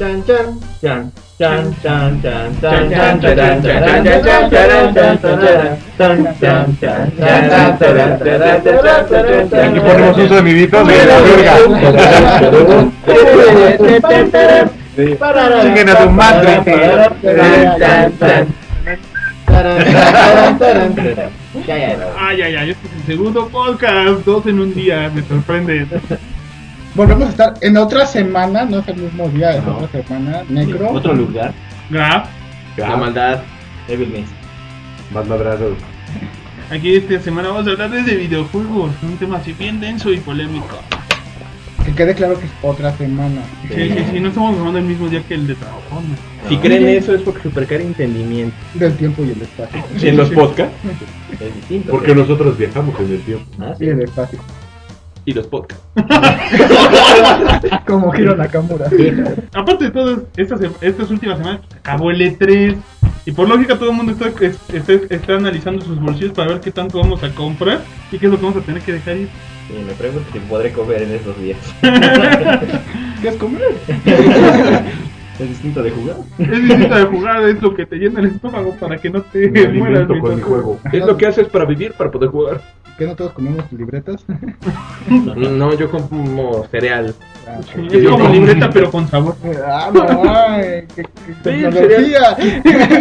chan, chan, chan, chan, chan, chan, chan, chan, chan, chan, chan, chan, chan, chan, chan, chan, chan, chan, Aquí ponemos un sonidito de la verga. Siguen a madre. Ay, ay, ay, este es el segundo podcast, dos en un día, me sorprende. Volvemos a estar en otra semana, no es el mismo día, es No. otra semana. Negro. Otro lugar. Graf, La maldad. Evil Miss. Más madrado. aquí esta semana vamos a hablar de videojuegos, un tema así bien denso y polémico. Que quede claro que es otra semana. Sí, sí, sí, no estamos grabando el mismo día que el de trabajo. ¿no? Si creen eso es porque supercar entendimiento. Del tiempo y el espacio. En los podcasts. Es distinto. Porque nosotros viajamos en el tiempo. Ah, Y sí. el espacio. Y los podcasts. Como Hiro Nakamura. Aparte de todo, estas, estas últimas semanas acabó el E3 y por lógica todo el mundo está, es- está, está analizando sus bolsillos para ver qué tanto vamos a comprar y qué es lo que vamos a tener que dejar ir. Sí, me pregunto si podré comer en esos días. ¿Qué es comer? Es distinto de jugar. Es distinto de jugar, es lo que te llena el estómago para que no te Me mueras. con juego. Es lo que haces para vivir, para poder jugar. ¿Qué no todos comemos libretas? No, yo como cereal. Ah, Sí, Es como libreta pero con sabor. Ah, no, qué, qué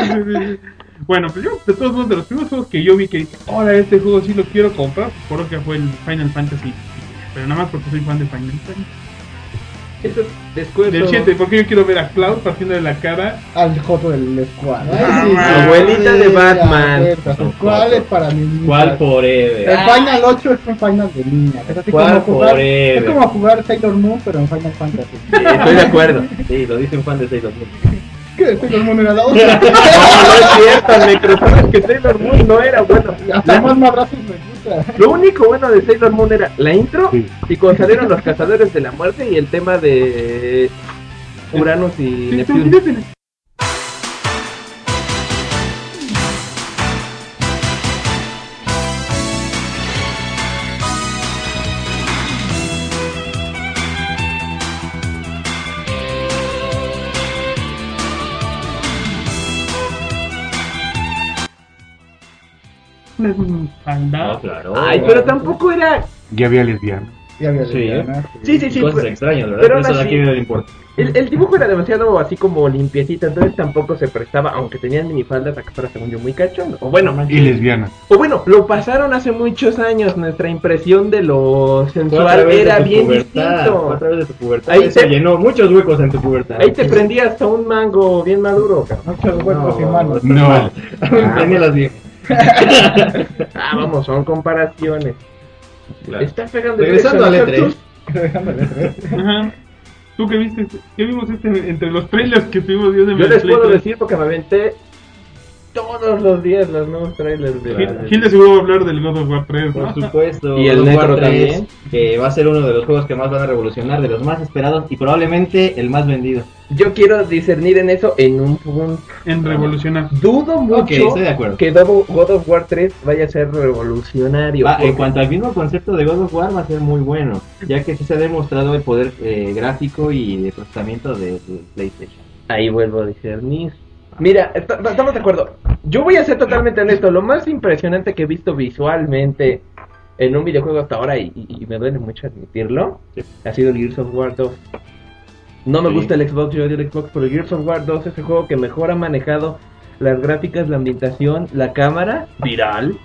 Sí, bueno, pues yo, de todos modos, de los primeros juegos que yo vi que dije, ahora este juego sí lo quiero comprar, por lo que fue el Final Fantasy. Pero nada más porque soy fan de Final Fantasy. Eso descuento. Del 7, porque yo quiero ver a Cloud partiendo de la cara. Al joto del squad. Ah, sí, abuelita de Batman. ¿Cuál es para mí? ¿Cuál forever? El Final 8 es un Final de niña. Es así ¿Cuál como jugar, forever? es como jugar Sailor Moon, pero en Final Fantasy. Sí, estoy de acuerdo. Sí, lo dice un fan de Sailor Moon. ¿Qué? Sailor Moon era la No, otra. no es cierto, Necro. Sabes que Sailor Moon no era bueno. Hasta más madrazos me gusta. Lo único bueno de Sailor Moon era la intro Sí. y cuando salieron los cazadores de la muerte y el tema de Uranus y Sí, Neptuno. Es un claro. Ay, pero tampoco era. Ya había lesbiana. Ya había Sí, lesbianas, Sí, sí, sí. Cosas pero- extrañas, ¿verdad? pero eso aquí no le importa. El, el dibujo era demasiado así como limpiecito, entonces tampoco se prestaba, aunque tenían minifaldas a que fuera según yo muy cachondo. O bueno, Y lesbiana. o bueno, lo pasaron hace muchos años, nuestra impresión de lo Fue a sensual era tu bien pubertad, Fue a distinto. través de tu pubertad. Ahí te- llenó muchos huecos en tu pubertad. Ahí te prendía hasta un mango bien maduro, cabrón. Muchos huecos y manos. No. Tenía las viejas. Ah, vamos, son comparaciones. Claro. Está pegando Regresando al directo E3. sus- Ajá. ¿Tú qué viste? ¿Qué vimos este, entre los trailers que estuvimos viendo en Yo les puedo 3? decir porque me aventé todos los días los nuevos trailers de Gil, Gil de seguro va a hablar del God of War 3, Por supuesto. Y el Necro 3, también. Que va a ser uno de los juegos que más van a revolucionar, de los más esperados y probablemente el más vendido. Yo quiero discernir en eso en un punto. En revolucionar. Dudo mucho Ok, estoy de acuerdo. que God God of War 3 vaya a ser revolucionario. Va, en cuanto al mismo concepto de God of War va a ser muy bueno, ya que sí se ha demostrado el poder eh, gráfico y de procesamiento de, de PlayStation. Ahí vuelvo a discernir. Mira, est- estamos de acuerdo. Yo voy a ser totalmente honesto. Lo más impresionante que he visto visualmente en un videojuego hasta ahora, y, me duele mucho admitirlo, ha sido Gears of War 2. No me Sí. gusta el Xbox, yo odio el Xbox, pero Gears of War 2 es el juego que mejor ha manejado las gráficas, la ambientación, la cámara, viral.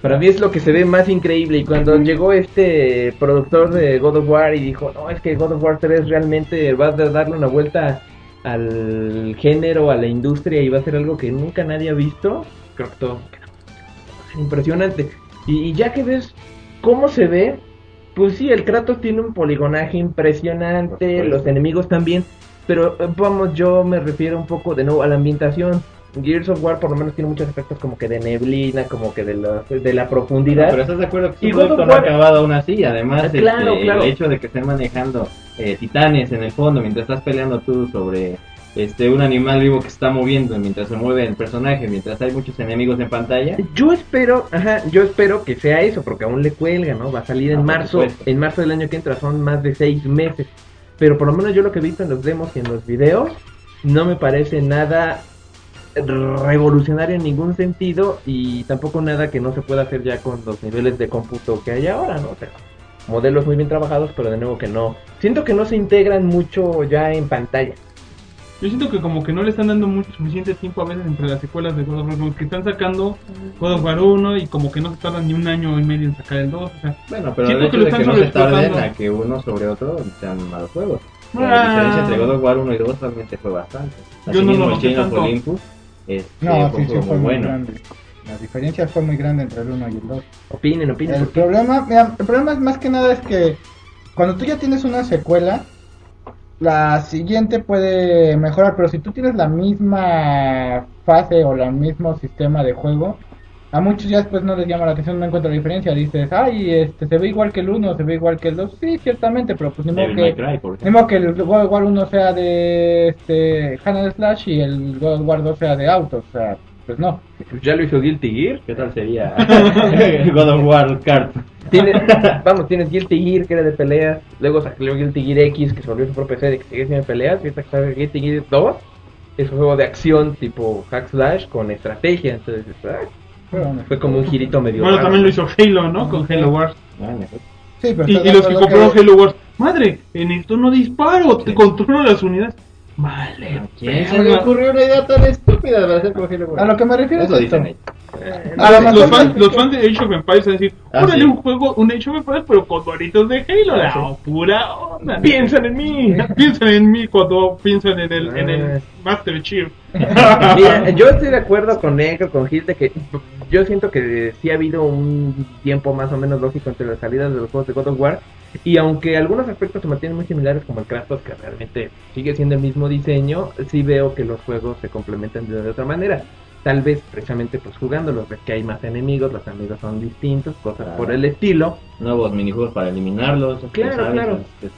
Para mí es lo que se ve más increíble. Y cuando llegó este productor de God of War y dijo, no, es que God of War 3 realmente va a darle una vuelta al género, a la industria y va a ser algo que nunca nadie ha visto, creo que todo impresionante. Y, y ya que ves cómo se ve, pues sí, el Kratos tiene un poligonaje impresionante, los enemigos también, pero eh, vamos, yo me refiero un poco de nuevo a la ambientación. Gears of War por lo menos tiene muchos efectos como que de neblina, como que de la, de la profundidad. Pero estás de acuerdo que Y God of no War- acabado aún así, además este, Claro, claro. el hecho de que estén manejando eh, titanes en el fondo mientras estás peleando tú sobre este un animal vivo que está moviendo mientras se mueve el personaje, mientras hay muchos enemigos en pantalla. Yo espero, ajá, yo espero que sea eso, porque aún le cuelga, ¿no? Va a salir Ah, en por marzo, en marzo del año que entra, son más de seis meses. pero por lo menos yo lo que he visto en los demos y en los videos no me parece nada revolucionario en ningún sentido y tampoco nada que no se pueda hacer ya con los niveles de cómputo que hay ahora, ¿no? O sea, modelos muy bien trabajados, pero de nuevo que no. Siento que no se integran mucho ya en pantalla. Yo siento que como que no le están dando mucho suficiente tiempo a veces entre las secuelas de God of War, como que están sacando God of War 1 y como que no se tardan ni un año y medio en sacar el 2, o sea, Bueno, pero Siento el que hecho lo de que están no se tarden a que uno sobre otro sean malos juegos. Ah. La diferencia entre God of War 1 y 2 realmente fue bastante. Yo Así no lo mismo noté Chain of. Olympus este, No, fue sí, fue muy muy bueno. grande. La diferencia fue muy grande entre el 1 y el 2. Opinen, opinen. El problema, mira, el problema es más que nada es que cuando tú ya tienes una secuela, la siguiente puede mejorar, pero si tú tienes la misma fase o el mismo sistema de juego, a muchos ya después no les llama la atención, no encuentran la diferencia. Dices, ay, este, se ve igual que el 1, se ve igual que el 2. Sí, ciertamente, pero pues ni modo que, Cry, ni modo que el God War 1 sea de este, Hack Slash y el God War 2 sea de autos. O sea, pues no. Ya lo hizo Guilty Gear. ¿Qué tal sería God of War Kart? Tiene, vamos, tienes Guilty Gear que era de peleas, luego salió Guilty Gear X que se volvió su propia serie que sigue siendo de peleas, y esta que sale Guilty Gear 2 es un juego de acción tipo hack slash con estrategia, entonces ah, fue como un girito medio bueno, raro. también lo hizo Halo, ¿no? Con Halo Wars. Ah. Sí, pero Y, los que compraron Halo Wars, madre, en esto no disparo, te controlo las unidades. Vale. ¿A quién se le ocurrió una idea tan estúpida de hacer con Halo Wars? A lo que me refiero es dicen esto. ellos. Eh, A lo los, fans, no- los fans de Age of Empires van a decir, Ah, órale sí. un juego, un Age of Empires, pero con doritos de Halo, la Ah, pura onda. Piensan en mí. Piensan en mí cuando piensan en el, en Ah. el Master Chief. Mira, yo estoy de acuerdo con Negro, con Gil, de que yo siento que sí ha habido un tiempo más o menos lógico entre las salidas de los juegos de God of War. Y aunque algunos aspectos se mantienen muy similares, como el Kratos, que realmente sigue siendo el mismo diseño, sí veo que los juegos se complementan de, de otra manera. Tal vez precisamente pues jugándolos, ves que hay más enemigos, los enemigos son distintos, cosas Claro. por el estilo. Nuevos minijuegos para eliminarlos. Claro, ¿sabes? claro. Este,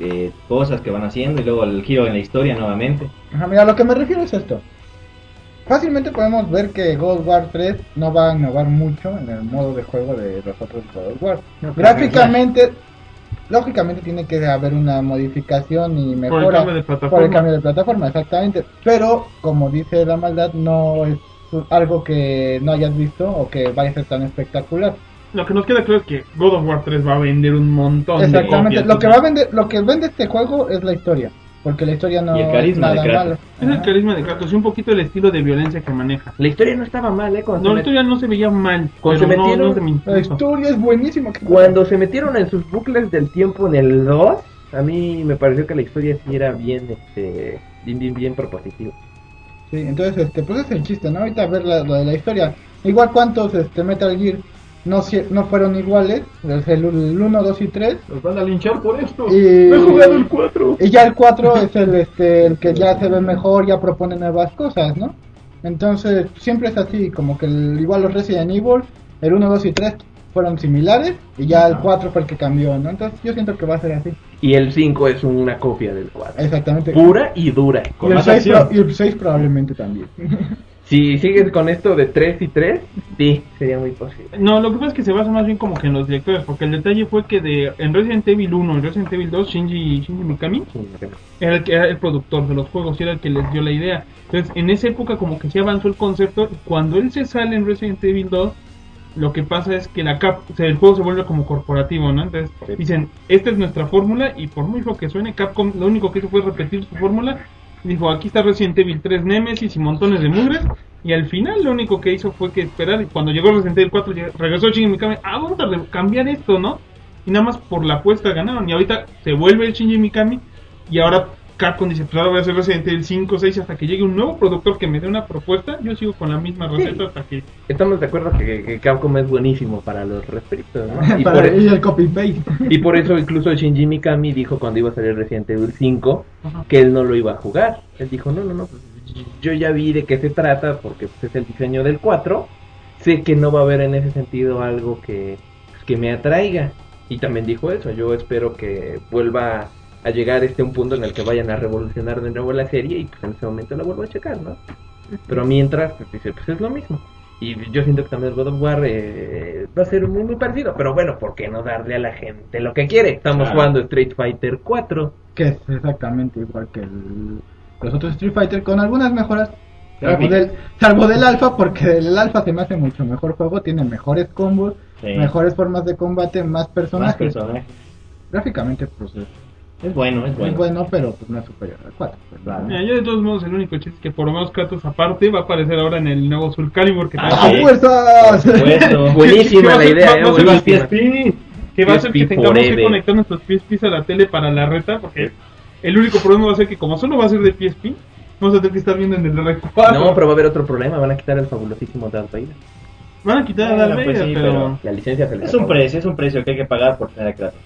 eh, cosas que van haciendo y luego el giro en la historia nuevamente. Ajá, mira, lo que me refiero es esto. Fácilmente podemos ver que God of War 3 no va a innovar mucho en el modo de juego de los otros God of War. No, Gráficamente, lógicamente tiene que haber una modificación y Por el mejora cambio de plataforma. por el cambio de plataforma, exactamente. Pero, como dice la maldad, no es algo que no hayas visto o que vaya a ser tan espectacular. Lo que nos queda claro es que God of War 3 va a vender un montón de Exactamente. copias. Lo que va a vender, lo que vende este juego es la historia, porque la historia no Y el es carisma de nada Kratos. malo. Es el carisma de Kratos y un poquito el estilo de violencia que maneja. La historia no estaba mal, ¿eh? Cuando, No, la historia no se veía mal, Cuando pero se metieron- no se me La historia es buenísima. ¿qué cuando se metieron en sus bucles del tiempo en el 2, a mí me pareció que la historia sí era bien, este, bien, bien, bien propositiva. Sí, entonces, este, pues es el chiste, ¿no? Ahorita ver la, lo de la historia. Igual cuántos este, Metal Gear no, si- no fueron iguales, el, el 1, 2 y 3. Nos van a linchar por esto. Y, No he jugado el 4. y ya el 4 es el, este, el que ya se ve mejor, ya propone nuevas cosas, ¿no? Entonces, siempre es así, como que el- igual los Resident Evil, el 1, 2 y 3 fueron similares, y ya el 4 fue el que cambió, ¿no? Entonces, yo siento que va a ser así. Y el 5 es una copia del 4. Exactamente. Pura y dura. Y Con el, más 6 acción. y el 6 probablemente también. Si sigues con esto de 3 y 3, sí, sería muy posible. No, lo que pasa es que se basa más bien como que en los directores, porque el detalle fue que de en Resident Evil 1 y Resident Evil 2, Shinji, Shinji Mikami Sí, no era el, que era el productor de los juegos y era el que les dio la idea. Entonces, en esa época como que se avanzó el concepto cuando él se sale en Resident Evil 2, lo que pasa es que la cap o sea, el juego se vuelve como corporativo, ¿no? Entonces, dicen, esta es nuestra fórmula y por muy lo que suene, Capcom lo único que hizo fue repetir su fórmula. Dijo, aquí está Resident Evil 3 Nemesis y montones de mugres. Y al final lo único que hizo fue que esperar. Y cuando llegó Resident Evil 4, lleg- regresó Shinji Mikami. Ah, vamos a cambiar esto, ¿no? Y nada más por la apuesta ganaron. Y ahorita se vuelve el Shinji Mikami. Y ahora Capcom dice, pues ahora voy a hacer Resident Evil 5, 6 hasta que llegue un nuevo productor que me dé una propuesta. Yo sigo con la misma receta hasta que... Estamos de acuerdo que, que Capcom es buenísimo para los refritos, ¿no? Y Para por, el copy paste. y por eso incluso Shinji Mikami dijo cuando iba a salir Resident Evil 5 Ajá. que él no lo iba a jugar. Él dijo, no, no, no, pues, yo ya vi de qué se trata porque pues, es el diseño del 4. Sé que no va a haber en ese sentido algo que, pues, que me atraiga. Y también dijo eso, yo espero que vuelva a llegar este un punto en el que vayan a revolucionar de nuevo la serie y pues en ese momento la vuelvo a checar, ¿no? Pero mientras, pues dice, pues es lo mismo. Y yo siento que también el God of War eh, va a ser muy, muy parecido. Pero bueno, ¿por qué no darle a la gente lo que quiere? Estamos Claro. jugando Street Fighter 4. Que es exactamente igual que el- los otros Street Fighter, con algunas mejoras. Salvo del, salvo del alfa, porque el alfa se me hace mucho mejor juego, tiene mejores combos, Sí. mejores formas de combate, más Más personajes. personajes. Gráficamente, pues es, Es bueno, es bueno. bueno, pero pues no es superior al 4. Claro. Mira, yo de todos modos el único chiste es que por lo menos Kratos aparte va a aparecer ahora en el nuevo Soul Calibur que, Ah, tenga- ¡A sí. fuerzas! Buenísima ¿Qué va a la idea, eh, buenísima. Que va a ser que PSP tengamos que conectar nuestros PSPs a la tele para la reta porque el único problema va a ser que como solo va a ser de PSP vamos a tener que estar viendo en el R4 No, pero va a haber otro problema. Van a quitar el fabulosísimo Darth Vader. van a quitar a Bueno, Darth pues Vader, pero... La licencia se les Es un precio, es un precio que hay que pagar por tener a Kratos.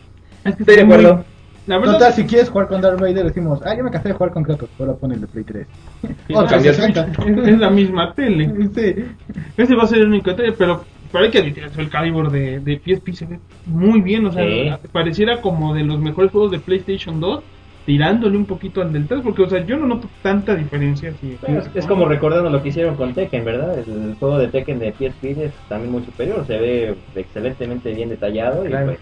es que Estoy de acuerdo. La verdad Total, si quieres jugar con Darth Vader, decimos, ah, yo me cansé de jugar con Kratos, ahora pon el de Play 3. Sí, O cambió el 360. es, es la misma tele Sí. ese va a ser el único tele pero pero hay que admitir el Calibur de, de PSP se ve muy bien o sea Sí. pareciera como de los mejores juegos de PlayStation 2 tirándole un poquito al del 3 porque o sea yo no noto tanta diferencia Bueno, es, es como recordando lo que hicieron con Tekken, ¿verdad? El, juego de Tekken de PSP es también muy superior, se ve excelentemente bien detallado y Claro.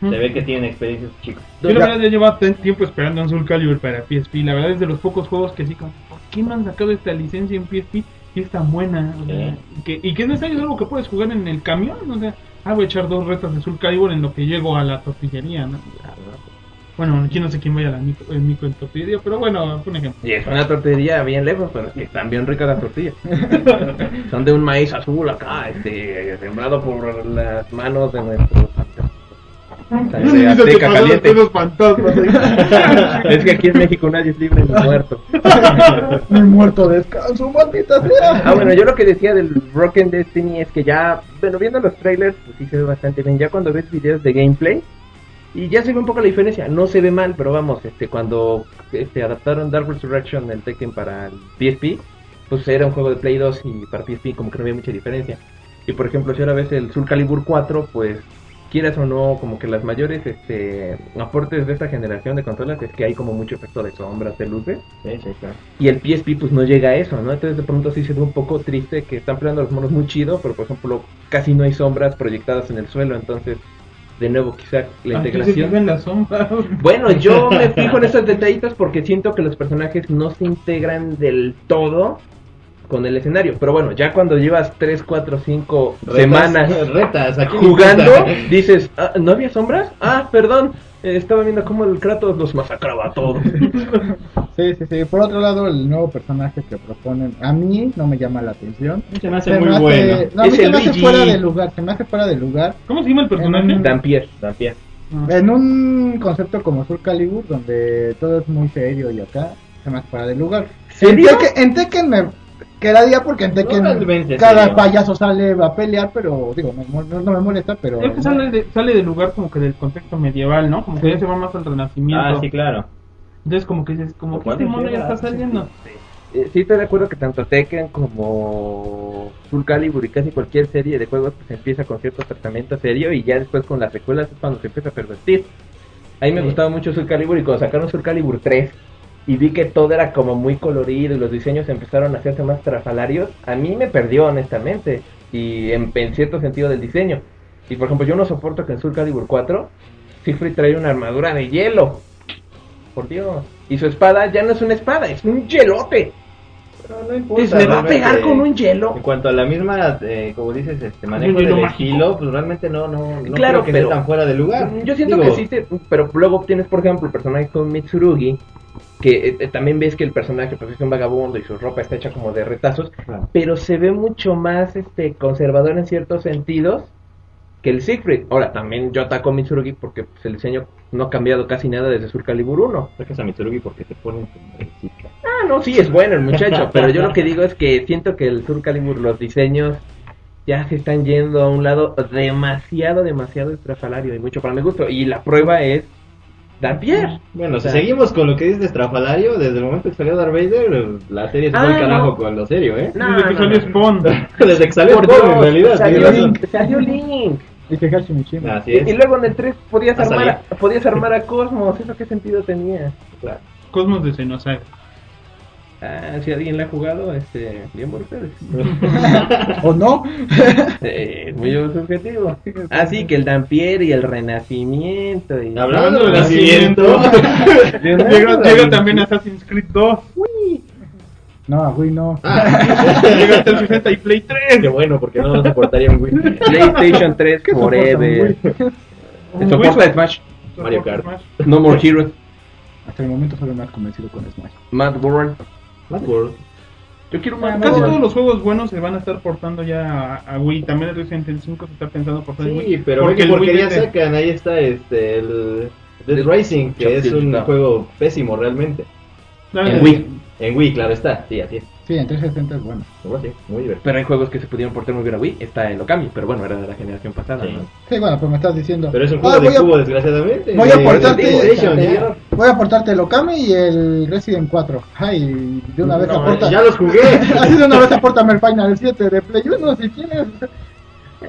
Se ve que tienen experiencias chicos. Yo la verdad ya llevaba tiempo esperando un Soul Calibur para PSP. La verdad es de los pocos juegos que sí, como, ¿por qué no han sacado esta licencia en PSP? Y es tan buena. O sea, y, que, y que es necesario es algo que puedes jugar en el camión. O sea, ah, voy a echar dos retas de Soul Calibur en lo que llego a la tortillería, ¿no? Bueno, aquí no sé quién vaya a la micro, el micro en tortillería, pero bueno, fue un ejemplo. Y es una tortillería bien lejos, pero es que están bien ricas las tortillas. Son de un maíz azul acá, este, sembrado por las manos de nuestros azteca caliente. Es que aquí en México nadie es libre ni muerto. Mi muerto descanso, maldita sea. Ah, bueno, yo lo que decía del Broken Destiny es que ya, bueno, viendo los trailers, pues sí se ve bastante bien. Ya cuando ves videos de gameplay, y ya se ve un poco la diferencia. No se ve mal, pero vamos, este, cuando este, adaptaron Dark Resurrection, el Tekken para el PSP, pues era un juego de Play 2 y para PSP como que no había mucha diferencia. Y por ejemplo, si ahora ves el Soul Calibur 4, pues quieras o no, como que las mayores este, aportes de esta generación de consolas es que hay como mucho efecto de sombras, de luces. Sí, sí, claro. Y el PSP pues no llega a eso, ¿no? Entonces de pronto sí se ve un poco triste que están peleando los monos muy chido, pero por ejemplo casi no hay sombras proyectadas en el suelo, entonces de nuevo quizá la se integración... fijan las sombras. Bueno, yo me fijo en esos detallitos porque siento que los personajes no se integran del todo con el escenario. Pero bueno, ya cuando llevas 3, 4, 5 Retas- semanas retas, aquí jugando, dices, "Ah, ¿no había sombras? Ah, perdón, eh, estaba viendo cómo el Kratos los masacraba a todos. Sí, sí, sí. Por otro lado, el nuevo personaje que proponen, a mí no me llama la atención. Se me hace Se muy me hace- bueno. No, a mí Es se me hace fuera de lugar, se me hace fuera de lugar. ¿Cómo se llama el personaje? En- Dampier. Ah. En un concepto como Soul Calibur, donde todo es muy serio y acá, se me hace fuera de lugar. En ¿Serio? Tekken, en Tekken me quedaría porque en Tekken realmente cada serio. payaso sale a pelear, pero digo, me mo- no, no me molesta, pero... Es que sale, de, sale del lugar como que del contexto medieval, ¿no? Como que Sí. ya se va más al renacimiento. Ah, sí, claro. Entonces como que dices, como que ¿Cuándo este mono ya está saliendo. Eh, sí estoy de acuerdo que tanto Tekken como Soul Calibur y casi cualquier serie de juegos pues empieza con cierto tratamiento serio y ya después con las secuelas es cuando se empieza a pervertir. A mí me Sí. gustaba mucho Soul Calibur y cuando sacaron Soul Calibur 3 y vi que todo era como muy colorido y los diseños empezaron a hacerse más trafalarios, a mí me perdió honestamente y en, en cierto sentido del diseño. Y por ejemplo yo no soporto que en Soul Calibur 4 Siegfried trae una armadura de hielo. Por Dios. Y su espada ya no es una espada, es un hielote. Pero no importa. Le va a pegar con un hielo. En cuanto a la misma, eh, como dices, este manejo del estilo, pues realmente no, no, no Claro, creo que pero- tan fuera de lugar. Yo siento Digo, que sí, te- pero luego tienes, por ejemplo, el personaje con Mitsurugi, que eh, eh, también ves que el personaje pues, es un vagabundo y su ropa está hecha como de retazos, pero se ve mucho más este conservador en ciertos sentidos que el Siegfried. Ahora, también yo ataco a Mitsurugi porque pues, el diseño no ha cambiado casi nada desde Soul Calibur 1. Sacas a Mitsurugi porque te ponen. Ah, no, sí, es bueno el muchacho, pero yo lo que digo es que siento que el Soul Calibur, los diseños ya se están yendo a un lado demasiado, demasiado estrafalario y mucho para mi gusto. Y la prueba es Dampier. Bueno, O sea, si seguimos con lo que dices de Estrafalario, desde el momento que salió Darth Vader, la serie se fue Ah, al carajo no. con lo serio, ¿eh? No, Desde que no, salió no. Spawn. desde que salió Spawn, en realidad. salió. Link, salió Link. Y que. Así Y, es. y luego en el 3 podías armar, a, podías armar a Cosmos, ¿eso qué sentido tenía? Claro. Cosmos de Xenosaga. Ah, si alguien la ha jugado, este, bien por ustedes. ¿O no? Eh, muy subjetivo. Así que el Dampier y el Renacimiento. Y... Hablando de Nacimiento. nacimiento. Llega, también Assassin's Creed 2. No, güey, no. Llega hasta el 60 y Play 3. Qué bueno, porque no nos soportaría un Wii. PlayStation 3 ¿Qué soporta un Forever. Soporta Smash. Mario Kart. No More Heroes. Hasta el momento solo me has convencido con Smash. Mad World. Mad World. Yo quiero Ah, Mad Casi todos los juegos buenos se van a estar portando ya a, a Wii. También el Resident Evil 5 se está pensando portar en Wii. Sí, pero porque porque, el Wii porquería vende. sacan. Ahí está este, el Dead Racing, que es un no. juego pésimo realmente. Claro, En Wii. En Wii, claro está. Sí, así es. Sí, en 360 es bueno. Seguro sí, muy divertido. Pero hay juegos que se pudieron portar muy bien a Wii. Está en Okami, pero bueno, era de la generación pasada. Sí. ¿no? Sí, bueno, pues me estás diciendo. Pero es un Ah, juego de a- cubo, desgraciadamente. voy a señor. Voy a aportarte el Okami y el Resident 4. Ay, de una vez No, aporta. ya los jugué. Así de una vez apórtame el Final 7 de Play 1 si tienes.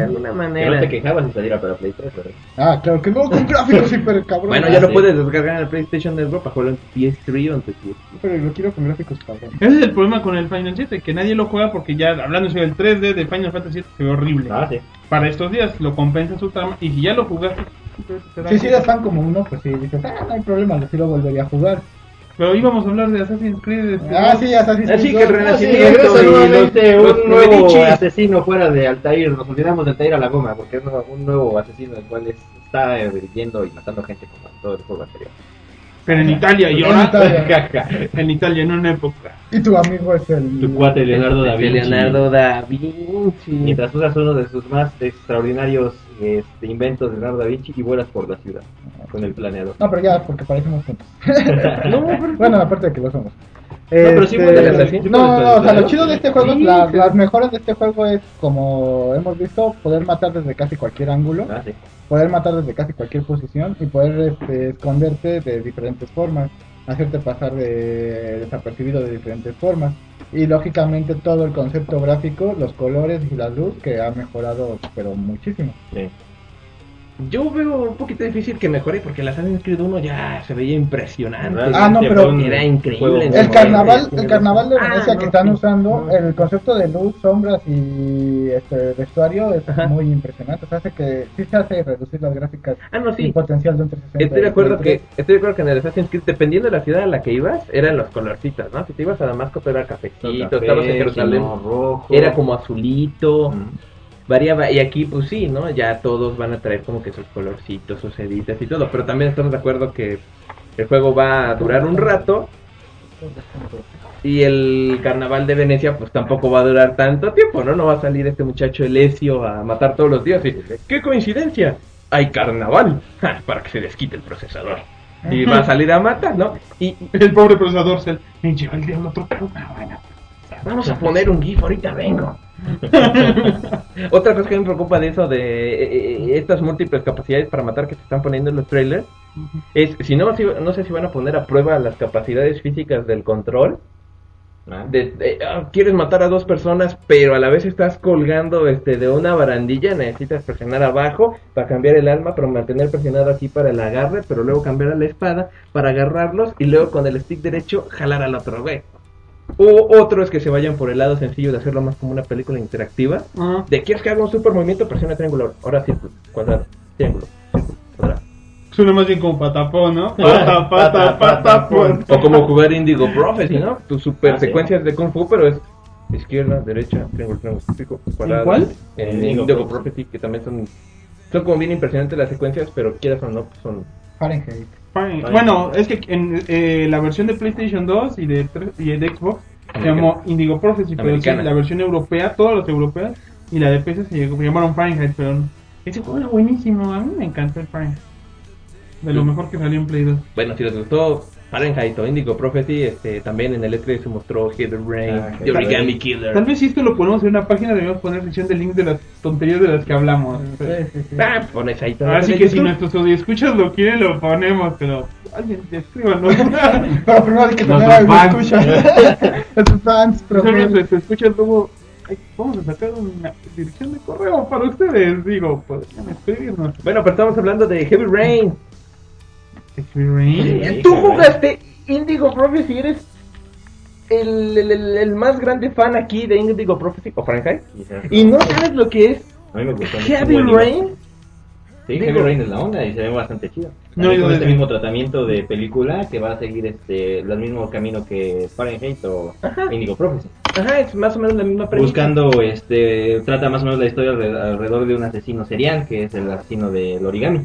De alguna Que manera. no te quejabas si saliera para Play 3, ¿verdad? Ah, claro que no, con gráficos hiper cabrón. Bueno, ya lo sí. puedes descargar en el PlayStation Network para jugarlo en PS3 o en tu PS. Pero lo quiero con gráficos cabrón. Ese es el problema con el Final 7, que nadie lo juega porque ya, hablando sobre el 3D de Final Fantasy 7, se ve horrible. Ah, sí. Para estos días lo compensa su trama, y si ya lo jugaste, Si si cosa. eres fan como uno, pues sí, dices, ah, no hay problema, sí lo volvería a jugar. Pero íbamos a hablar de Assassin's Creed. este, Ah, sí, Assassin's Así Creed que el 2. Ah, sí, Renacimiento regresa y nuevamente los- un los nuevo Medici. asesino fuera de Altair. Nos olvidamos de Altair a la goma, porque es un nuevo asesino el cual es- está eh, y matando gente como en todo el juego anterior. Pero en Italia, y En en Italia, en una época. Y tu amigo es el. Tu cuate Leonardo da De Vinci. Leonardo da Vinci. Mientras usas uno de sus más extraordinarios este, inventos de Leonardo da Vinci y vuelas por la ciudad con el planeador. No, pero ya, porque parecemos juntos. no, bueno, aparte de que lo somos. Pero sí, Este, no, no, no, o sea, lo chido de este juego, Sí, la- sí. las mejoras de este juego es, como hemos visto, poder matar desde casi cualquier ángulo, Ah, sí. poder matar desde casi cualquier posición y poder este, esconderte de diferentes formas, hacerte pasar de desapercibido de diferentes formas. Y lógicamente todo el concepto gráfico, los colores y la luz que ha mejorado, pero muchísimo. sí. Yo veo un poquito difícil que mejore porque el Assassin's Creed 1 ya se veía impresionante. Ah, no, pero fue un era increíble El carnaval, el carnaval de Ah, Venecia no, que están sí. usando, No. el concepto de luz, sombras y este vestuario es Ajá. muy impresionante. O sea, hace que sí se hace reducir las gráficas Ah, no, y sí. potencial de un 360. Estoy de acuerdo que estoy de acuerdo que en el Assassin's Creed dependiendo de la ciudad a la que ibas eran los colorcitos, ¿no? Si te ibas a Damasco pero era cafecito, Café, estabas en Jerusalén rojo. era como azulito, Mm. Variaba y aquí pues sí, ¿no? Ya todos van a traer como que sus colorcitos, sus editas y todo, pero también estamos de acuerdo que el juego va a durar un rato y el carnaval de Venecia pues tampoco va a durar tanto tiempo, ¿no? No va a salir este muchacho Elesio a matar todos los días y qué coincidencia, hay carnaval Ja, para que se desquite el procesador. Y va a salir a matar, ¿no? Y El pobre procesador se me lleva el diablo otro vamos a poner un GIF, ahorita vengo. Otra cosa que me preocupa de eso, de eh, eh, estas múltiples capacidades para matar que se están poniendo en los trailers, es si no, si- no sé si van a poner a prueba las capacidades físicas del control. Ah. De, de, ah, quieres matar a dos personas, pero a la vez estás colgando este de una barandilla, necesitas presionar abajo para cambiar el alma, pero mantener presionado aquí para el agarre, pero luego cambiar a la espada para agarrarlos y luego con el stick derecho jalar al otro güey. O otro es que se vayan por el lado sencillo de hacerlo más como una película interactiva. Ah, De quieres que haga un super movimiento, presiona triángulo, ahora círculo, cuadrado, triángulo, círculo, cuadrado. suena más bien como patapón, ¿no? Pata, pata, patapón. O como jugar Indigo Prophecy, ¿no? Tus super Ah, sí. secuencias de Kung Fu, pero es izquierda, derecha, triángulo, triángulo, círculo, cuadrado. cuál? En En Indigo, Indigo Prophecy, que también son, son como bien impresionantes las secuencias, pero quieras o no, pues son... Fahrenheit. Bueno, es que en eh, la versión de PlayStation 2 y de, tres- y de Xbox se llamó Indigo Prophecy, pero sí, la versión europea, todas las europeas y la de PC se llamaron Fahrenheit, pero ese juego era buenísimo, a mí me encantó el Fahrenheit. De lo Sí. mejor que salió en Play 2. Bueno, si les gustó Fahrenheit o Indigo Prophecy, este, también en el E3 se mostró Heather Rain, Ah, The Origami tal vez. Killer. Tal vez si esto lo ponemos en una página deberíamos poner sección de links de las tonterías de las que hablamos. Sí, sí, sí. Ah, pones ahí también Así que si nuestros escuchas lo quieren lo ponemos, pero alguien escríbanlo. Pero primero hay que tener Nuestros algo escucha. Nuestros fans, pero este, escuchas luego, vamos a sacar una dirección de correo para ustedes, digo, podrían escribirnos. Bueno, pero estamos hablando de Heavy Rain. Tú jugaste Indigo Prophecy, eres el, el, el- el más grande fan aquí de Indigo Prophecy o Fahrenheit. Quizás. Y no sabes lo que es A mí me gustó mucho. Heavy. Rain. Sí, Digo- Heavy Rain es la onda y se ve bastante chido. No, con este desde- mismo tratamiento de película que va a seguir este el mismo camino que Fahrenheit o Ajá. Indigo Prophecy. Ajá, es más o menos la misma premisa. Buscando, este, trata más o menos la historia alre- alrededor de un asesino serial que es el asesino del origami.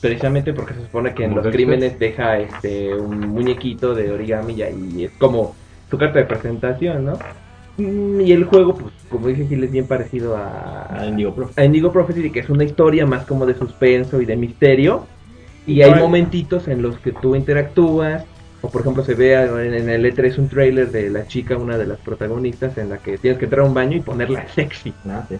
Precisamente porque se supone que en los crímenes deja este un muñequito de origami y ahí es como su carta de presentación, ¿no? Mm, Y el juego, pues, como dije Gil, es bien parecido a, A Indigo Prophecy. a Indigo Prophecy, que es una historia más como de suspenso y de misterio. Y hay Ay. momentitos en los que tú interactúas. O por ejemplo se ve en en el E3 un trailer de la chica, una de las protagonistas, en la que tienes que entrar a un baño y ponerla sexy. Ah, sí.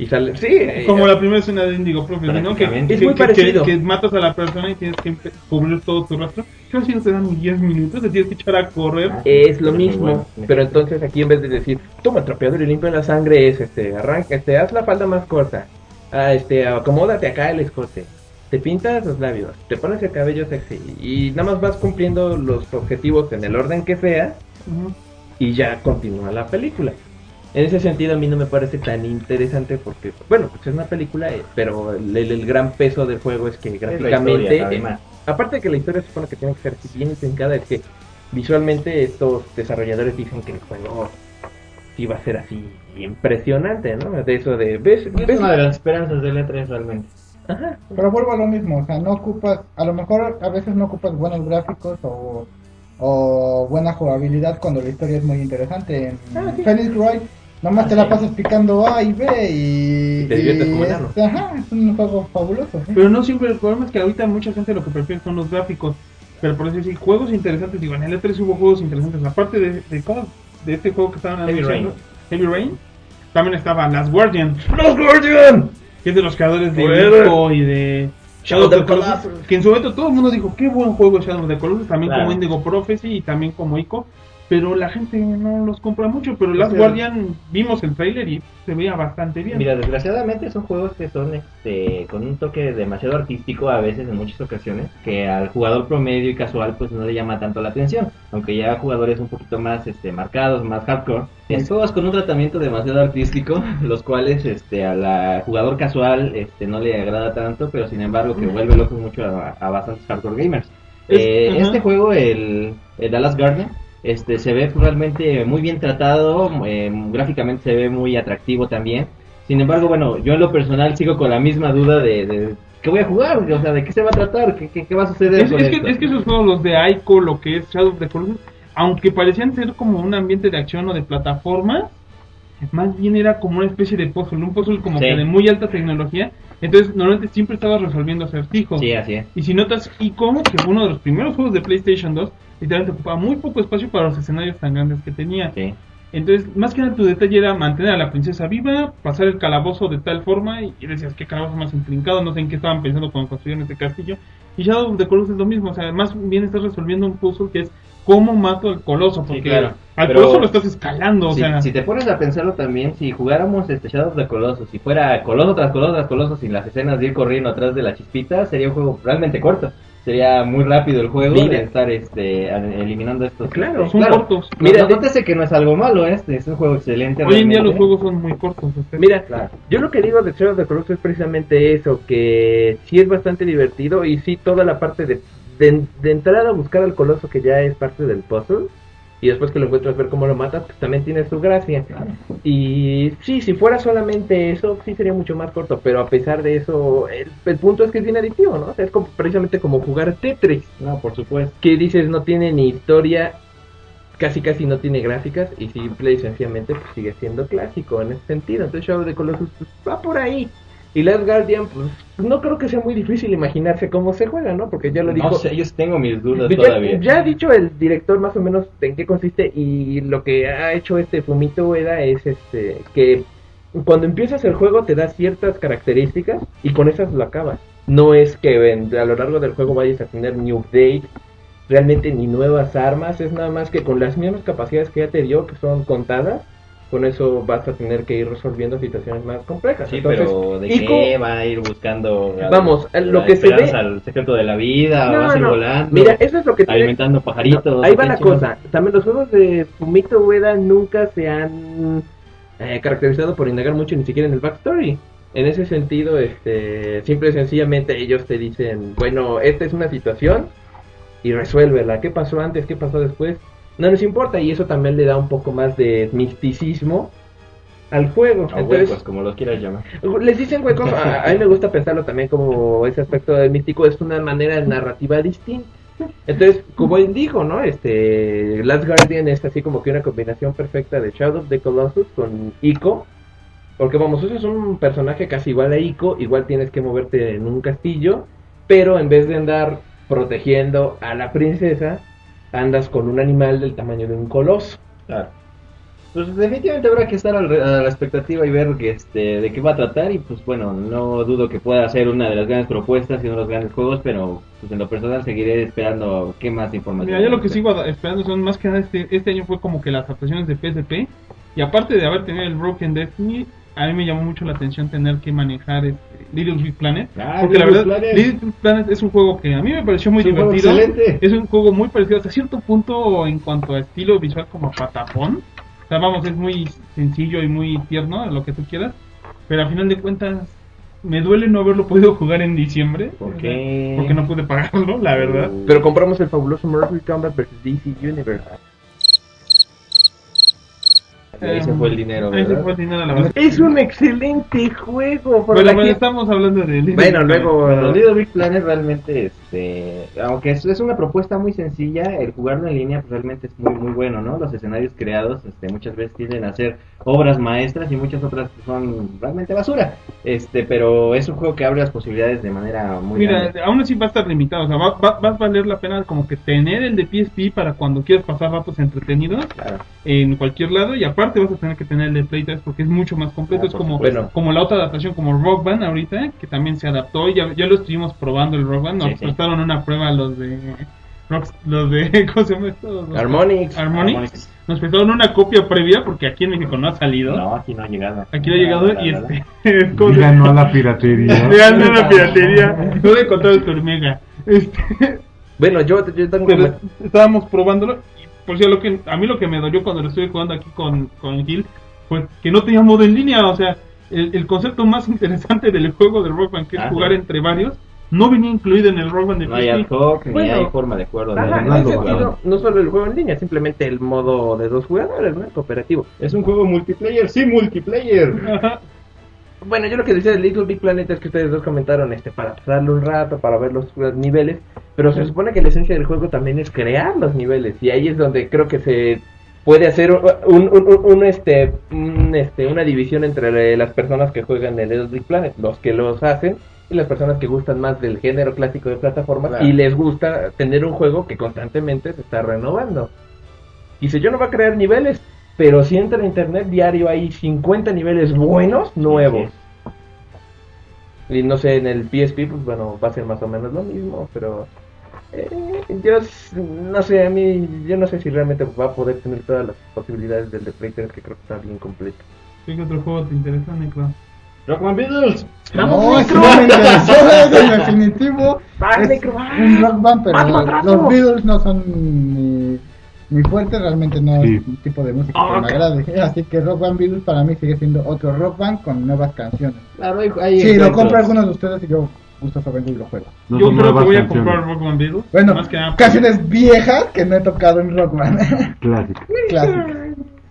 Y sale, sí, eh, Como la primera escena de Indigo Prophecy, ¿no? Que. Es que- muy que- parecido. Que, que matas a la persona y tienes que cubrir todo tu rostro. Que así no te dan ni 10 minutos, te tienes que echar a correr. Ah, Es lo mismo, bueno. pero entonces aquí en vez de decir, toma el trapeador y limpia la sangre, es este, arranca, este, haz la falda más corta, ah, este, acomódate acá el escote, te pintas los labios, te pones el cabello sexy y nada más vas cumpliendo los objetivos en el orden que sea y ya continúa la película. En ese sentido a mí no me parece tan interesante porque, bueno, pues es una película, eh, pero el, gran peso del juego es que Es gráficamente, historia, eh, además. aparte de que la historia supone que tiene que ser así bien intrincada, es que visualmente estos desarrolladores dicen que el juego sí va a ser así impresionante, ¿no? De eso de, ¿ves? Es ¿ves? una de las esperanzas del E3 realmente. Ajá. Pero vuelvo a lo mismo, o sea, no ocupas, a lo mejor a veces no ocupas buenos gráficos o, o buena jugabilidad cuando la historia es muy interesante. En Ah, sí. Phoenix Wright, nomás te la pasas picando A y B y, Y te diviertes como es, enano. ajá, es un juego fabuloso. ¿sí? Pero no siempre, el problema es que ahorita mucha gente lo que prefiere son los gráficos. Pero por eso decir, juegos interesantes, digo, en el E3 hubo juegos interesantes. Aparte de, de, ¿cómo? de este juego que estaban Heavy anunciando, Heavy Rain, también estaba Last Guardian, ¡Los Guardian! que es de los creadores de Fuera. Ico y de Shadow of the Colossus, que en su momento todo el mundo dijo, qué buen juego es Shadow of the Colossus, también Claro. como Indigo Prophecy y también como Ico. Pero la gente no los compra mucho, pero Last. Guardian vimos el trailer y se veía bastante bien. Mira, desgraciadamente son juegos que son este, con un toque demasiado artístico a veces, en muchas ocasiones, que al jugador promedio y casual pues no le llama tanto la atención, aunque ya jugadores un poquito más este, marcados, más hardcore. Es juegos con un tratamiento demasiado artístico, los cuales este, al jugador casual este, no le agrada tanto, pero sin embargo que vuelve loco mucho a, a bastantes hardcore gamers. Es- Eh, este juego, el, el Dallas Guardian, este, se ve realmente muy bien tratado, eh, gráficamente se ve muy atractivo también. Sin embargo, bueno, yo en lo personal sigo con la misma duda de, de ¿qué voy a jugar? O sea, ¿de qué se va a tratar? ¿Qué, qué, qué va a suceder Es, con es esto? que, es que esos juegos, los de Ico, lo que es Shadow of the Colossus, aunque parecían ser como un ambiente de acción o de plataforma, más bien era como una especie de puzzle, un puzzle como Sí. que de muy alta tecnología. Entonces, normalmente siempre estabas resolviendo acertijos. Sí, así es. Y si notas Ico, que fue uno de los primeros juegos de PlayStation 2, literalmente ocupaba muy poco espacio para los escenarios tan grandes que tenía. Sí. Entonces, más que nada tu detalle era mantener a la princesa viva, pasar el calabozo de tal forma, y, y decías, qué calabozo más intrincado, no sé en qué estaban pensando cuando construyeron este castillo. Y Shadow of the Colossus es lo mismo, o sea, más bien estás resolviendo un puzzle que es cómo mato al coloso, porque claro. al Pero- coloso lo estás escalando, o Si, sea... si te pones a pensarlo también, si jugáramos este Shadow of the Colossus, si fuera coloso tras coloso tras coloso sin las escenas de ir corriendo atrás de la chispita, sería un juego realmente corto. Sería muy rápido el juego Mira. de estar este, eliminando estos. Claro, este, son cortos. Mira, nótese que no es algo malo, este es un juego excelente. Hoy en día los juegos son muy cortos. este. Mira, Claro. yo lo que digo de Shadow of the Colossus es precisamente eso, que sí es bastante divertido y sí toda la parte de, de, de entrar a buscar al coloso que ya es parte del puzzle y después que lo encuentras ver cómo lo matas, pues también tiene su gracia. Y sí, si fuera solamente eso, sí sería mucho más corto, pero a pesar de eso, el, el punto es que es bien adictivo, ¿no? O sea, es como- precisamente como jugar Tetris, No, por supuesto. que dices no tiene ni historia, casi casi no tiene gráficas y simple y sencillamente pues, sigue siendo clásico en ese sentido. Entonces Shadow the Colossus pues, va por ahí. Y Last Guardian, pues no creo que sea muy difícil imaginarse cómo se juega, ¿no? Porque ya lo dijo. No sé, yo tengo mis dudas Ya, todavía. ya ha dicho el director más o menos en qué consiste y lo que ha hecho este Fumito Ueda es este que cuando empiezas el juego te da ciertas características y con esas lo acabas. No es que en- a lo largo del juego vayas a tener new update, realmente ni nuevas armas, es nada más que con las mismas capacidades que ya te dio, que son contadas, con eso vas a tener que ir resolviendo situaciones más complejas. Sí, Entonces, pero ¿de Ico- qué va a ir buscando? Vamos, lo la que se ve- al secreto de la vida, No, va a ir no, volando, Mira, eso es lo que tiene- alimentando pajaritos. Ahí ¿o va la cosa. También los juegos de Fumito Ueda nunca se han eh, caracterizado por indagar mucho ni siquiera en el backstory. En ese sentido, este, simple y sencillamente ellos te dicen, bueno, esta es una situación y resuélvela. ¿Qué pasó antes? ¿Qué pasó después? No nos importa y eso también le da un poco más de misticismo al juego. O Entonces, huecos, como los quieras llamar. les dicen huecos, a, a mí me gusta pensarlo también como ese aspecto del místico es una manera de narrativa distinta. Entonces, como él dijo, ¿no? Este, Last Guardian es así como que una combinación perfecta de Shadow of the Colossus con Ico. Porque vamos, usas un personaje casi igual a Ico, igual tienes que moverte en un castillo, pero en vez de andar protegiendo a la princesa, andas con un animal del tamaño de un coloso. Claro. Pues definitivamente habrá que estar al re- a la expectativa y ver que, este, de qué va a tratar y pues bueno, no dudo que pueda ser una de las grandes propuestas y uno de los grandes juegos, pero pues en lo personal seguiré esperando qué más información. Mira, yo lo que sigo esperando son más que nada este, este año fue como que las adaptaciones de PSP y aparte de haber tenido el Broken Destiny, a mí me llamó mucho la atención tener que manejar este Little Big Planet. Ah, porque la Little verdad, Planet. Little Big Planet es un juego que a mí me pareció muy Es divertido. excelente. Es un juego muy parecido hasta cierto punto en cuanto a estilo visual como a Patapón. O sea, vamos, es muy sencillo y muy tierno, lo que tú quieras. Pero a final de cuentas, me duele no haberlo podido jugar en diciembre. Porque no pude pagarlo, la verdad. Pero compramos el fabuloso Mortal Kombat vs. DC Universe. Y ahí se fue el dinero, Ahí se fue el dinero, la verdad. Es un excelente juego. por Bueno, bueno, que- estamos hablando de Little Bueno, Big Planet. luego... Bueno, Little Big Planet realmente, este, aunque es, es una propuesta muy sencilla, el jugarlo en línea pues, realmente es muy muy bueno, ¿no? Los escenarios creados, este, muchas veces tienden a ser obras maestras y muchas otras son realmente basura, este, pero es un juego que abre las posibilidades de manera muy Mira, grande. aún así va a estar limitado, o sea, va, va, va a valer la pena como que tener el de PSP para cuando quieras pasar ratos entretenidos Claro. en cualquier lado y aparte vas a tener que tener el de Play 3 porque es mucho más completo, Ah, es como, supuesto. como la otra adaptación como Rock Band ahorita, que también se adaptó y ya, ya lo estuvimos probando el Rock Band, nos Sí, sí. prestaron una prueba los de... Rock- los de... ¿Cómo se llama esto? Los- Harmonix. Harmonix. Harmonix. Nos prestaron una copia previa porque aquí en México no ha salido. No, aquí no ha llegado. Aquí no ha llegado No, no, y no, no. este... no a la piratería. Vean la piratería. No he encontrado tu hormiga. Este, Bueno, yo, yo tengo... pero estábamos probándolo. Por si lo que a mí lo que me dolió cuando lo estuve jugando aquí con, con Gil fue que no tenía modo en línea. O sea, el, el concepto más interesante del juego de Rock Band, que es jugar sí. entre varios, no venía incluido en el Rock Band de No hay ad PSP. hoc, ni Bueno. hay forma de de Ajá, sentido, no solo el juego en línea, simplemente el modo de dos jugadores, ¿no? El cooperativo. Es un juego multiplayer, sí, multiplayer. Ajá. Bueno, yo lo que decía de Little Big Planet es que ustedes dos comentaron este para pasarlo un rato, para ver los, los niveles, pero se supone que la esencia del juego también es crear los niveles y ahí es donde creo que se puede hacer un, un- un- un, este, este una división entre las personas que juegan en Little Big Planet, los que los hacen y las personas que gustan más del género clásico de plataformas Claro. y les gusta tener un juego que constantemente se está renovando. Dice, yo no va a crear niveles, pero si entra a internet diario hay 50 niveles buenos, nuevos. Y no sé, en el PSP, pues bueno, va a ser más o menos lo mismo, pero eh, yo no sé, a mí, yo no sé si realmente va a poder tener todas las posibilidades del de Play 3, que creo que está bien completo. ¿Qué otro juego te interesa, Necro? Rockman Beatles. No, ese no me interesó, en definitivo. ¡Ah, es Necro, un rock band, pero los Beatles no son mi, mi fuerte, realmente no Sí. es un tipo de música que me agrade. Así que Rock Band Beatles para mí sigue siendo otro rock band con nuevas canciones. Claro, hay, hay Si lo encuentros. compra alguno de ustedes y yo gustosamente lo juego. No Yo creo que voy a comprar Rock Band Beatles. Bueno, más que nada. canciones viejas que no he tocado en Rock Band. Clásica. Clásicas.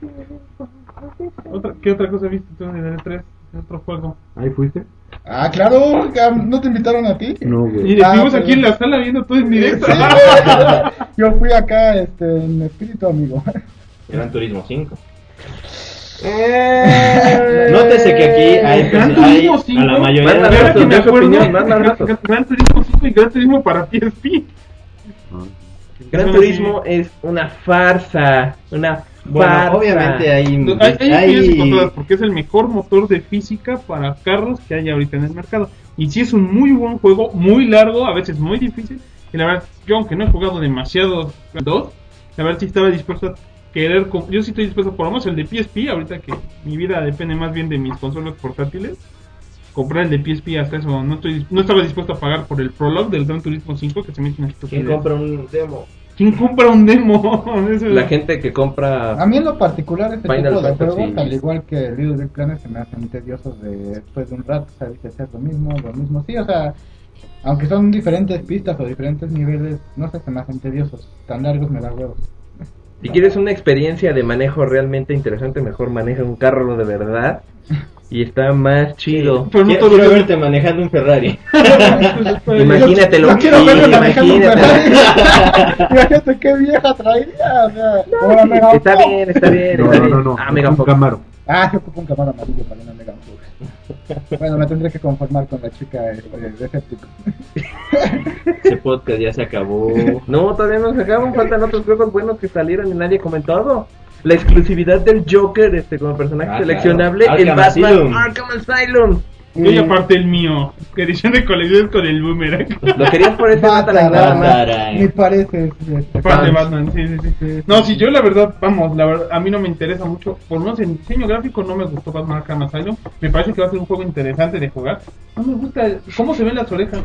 Otra, ¿Qué otra cosa viste tú en el E3? ¿Otro juego? ¿Ahí fuiste? Ah, claro, ¿no te invitaron a ti? No, Y güey. estuvimos Ah, aquí pero- en la sala viendo todo en directo. Sí. Yo fui acá este, en espíritu, amigo. Gran Turismo 5. Eh, Nótese que aquí hay, Gran hay Turismo a 5. la mayoría de datos, que me acuerdo, Gran. Gran Turismo 5 y Gran Turismo para PSP. Ah. Gran Turismo es una farsa, una Bueno, farsa. obviamente hay, Hay, hay hay- porque es el mejor motor de física para carros que hay ahorita en el mercado. Y sí es un muy buen juego, muy largo, a veces muy difícil. Y la verdad, yo aunque no he jugado demasiado dos, la verdad sí estaba dispuesto a querer. Yo sí estoy dispuesto, por lo menos el de PSP, ahorita que mi vida depende más bien de mis consolas portátiles. Comprar el de PSP hasta eso. No, estoy, no estaba dispuesto a pagar por el Prologue del Gran Turismo 5, que se me hizo una ¿Quién compra un demo? ¿Quién compra un demo? La gente que compra A mí en lo particular este Final tipo de Fantasy. juegos, al igual que Little Big Planet, se me hacen tediosos de, después de un rato, sabes que hacer lo mismo, lo mismo, sí, o sea, aunque son diferentes pistas o diferentes niveles, no sé, se me hacen tediosos, tan largos me da huevos. Si quieres una experiencia de manejo realmente interesante, mejor maneja un carro de verdad y está más chido. Pero no Quiero, verte manejando un Ferrari. Imagínatelo. Yo quiero sí, manejando un imagínate. Ferrari. Imagínate qué vieja traería, o sea, como la Mega Está bien, está bien. No, está no, bien. no, no. Ah, Mega un. Camaro. Ah, se ocupa un camaro amarillo para una Mega. Bueno, me tendré que conformar con la chica este, de escéptico. Ese podcast ya se acabó. No, todavía no se acaban, faltan otros juegos buenos que salieron y nadie ha comentado. La exclusividad del Joker este como personaje Ah, seleccionable, claro. el Arkham Batman Asylum. Arkham Asylum. Y aparte el mío, que edición de colección con el boomerang. Lo querías por ese Batman. Batman nada más. Me parece. este, Aparte. Batman, sí, sí, sí. No, si yo la verdad, vamos, la verdad, a mí no me interesa mucho. Por lo menos en diseño gráfico no me gustó Batman Arkham Asylum. Me parece que va a ser un juego interesante de jugar. No me gusta cómo se ven las orejas.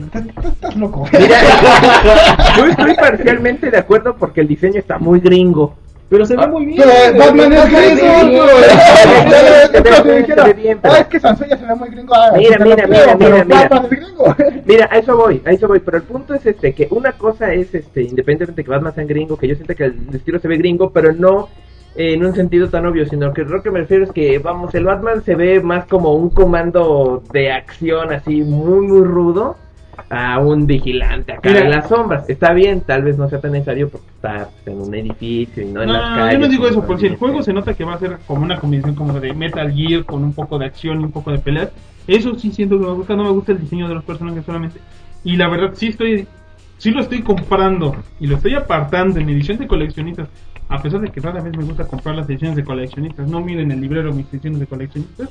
Estás, estás loco. Mira, yo estoy parcialmente de acuerdo porque el diseño está muy gringo. Pero se ve muy bien. Pero Batman es gringo. Ah, es que Sansoya se ve muy gringo. ah, Mira, mira, mira, mira, mira. Batman es gringo. Mira, a eso voy, a eso voy, pero el punto es este, que una cosa es, este, independientemente de que Batman sea gringo, que yo siento que el estilo se ve gringo, pero no eh, en un sentido tan obvio, sino que lo que me refiero es que, vamos, el Batman se ve más como un comando de acción así muy, muy rudo a un vigilante acá Mira. en las sombras. Está bien, tal vez no sea tan necesario porque está pues, en un edificio y no No, en las no, calles. yo no digo eso, por si el juego este. se nota que va a ser como una combinación como de Metal Gear con un poco de acción y un poco de peleas. Eso sí siento que me gusta, no me gusta el diseño de los personajes solamente. Y la verdad sí estoy, sí lo estoy comprando y lo estoy apartando en edición de coleccionistas. A pesar de que rara vez me gusta comprar las ediciones de coleccionistas, no miren el librero mis ediciones de coleccionistas.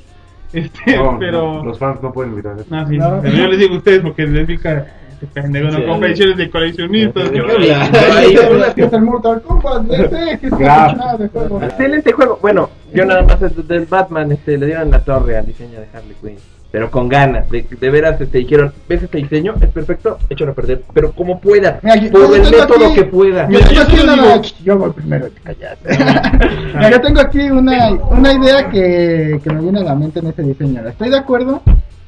Este, No, pero... no, los fans no pueden mirar eso. No, sí, No. pero yo les digo a ustedes porque les pica este pendejo, no compra ediciones de coleccionistas. Que- es el Mortal Kombat. Ese que es Claro. nada de juego. Excelente juego. Bueno, yo nada más del Batman este, le dieron la torre al diseño de Harley Quinn. Pero con ganas, de, de veras este, dijeron, ves este diseño, es perfecto, échalo a perder, pero como pueda, Mira, yo- por yo el método aquí- que pueda. Yo yo aquí solo una... digo- Yo voy primero, te callaste. Mira, yo tengo aquí una, una idea que, que me viene a la mente en ese diseño. Estoy de acuerdo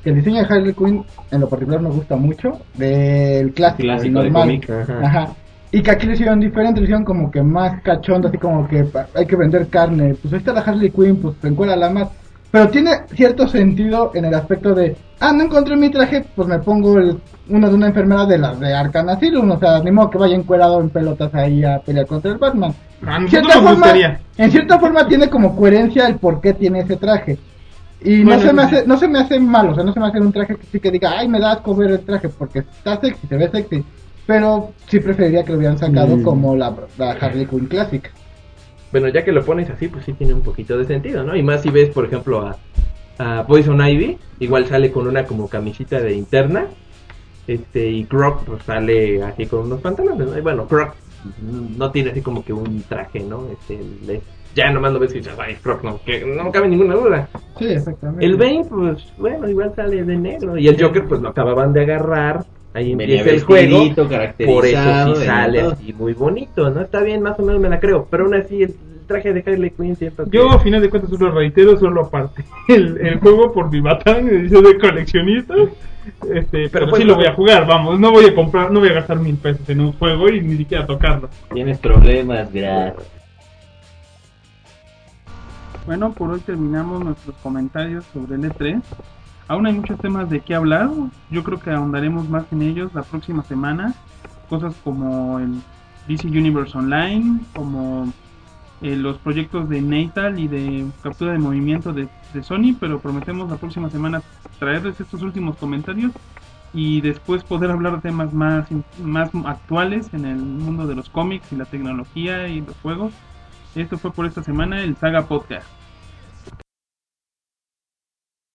que el diseño de Harley Quinn en lo particular me gusta mucho. Del clásico, Clásico el de normal. cómic. Ajá. Ajá. Y que aquí lo hicieron diferente, lo hicieron como que más cachondo, así como que pa- hay que vender carne. Pues ahí está la Harley Quinn, pues te encuera la más. Pero tiene cierto sentido en el aspecto de, ah, no encontré mi traje, pues me pongo el, uno de una enfermera de las de Arkham Asylum. O sea, ni modo que vaya encuerado en pelotas ahí a pelear contra el Batman. A cierta, forma, gustaría. en cierta forma tiene como coherencia el por qué tiene ese traje. Y Bueno, no se me hace, no se me hace malo, o sea, no se me hace un traje que sí que diga, ay, me da asco ver el traje porque está sexy, se ve sexy. Pero sí preferiría que lo hubieran sacado Mm. como la, la Harley Quinn Classic. Bueno, ya que lo pones así, pues sí tiene un poquito de sentido, ¿no? Y más si ves, por ejemplo, a, a Poison Ivy, igual sale con una como camisita de interna, este, y Croc pues sale así con unos pantalones, ¿no? Y bueno, Croc no tiene así como que un traje, ¿no? Este, le- ya nomás lo ves y dices, ay, Croc, no, que no cabe ninguna duda. Sí, exactamente. El Bane, pues, bueno, igual sale de negro, y el Joker, pues lo acababan de agarrar, ahí empieza el juego. Por eso sí sale todo. así muy bonito, ¿no? Está bien, más o menos me la creo. Pero aún así, el traje de Harley Quinn que... Yo, a final de cuentas, solo reitero, solo aparte. El, el juego por mi batán, edición de coleccionistas. Este, pero pues, sí lo voy a jugar, vamos. No voy a comprar, no voy a gastar mil pesos en un juego y ni siquiera tocarlo. Tienes problemas, gracias. Bueno, por hoy terminamos nuestros comentarios sobre el E3. Aún hay muchos temas de qué hablar. Yo creo que ahondaremos más en ellos la próxima semana. Cosas como el DC Universe Online, como eh, los proyectos de Natal y de captura de movimiento de, de Sony, pero prometemos la próxima semana traerles estos últimos comentarios y después poder hablar de temas más, más actuales en el mundo de los cómics y la tecnología y los juegos. Esto fue por esta semana el Saga Podcast.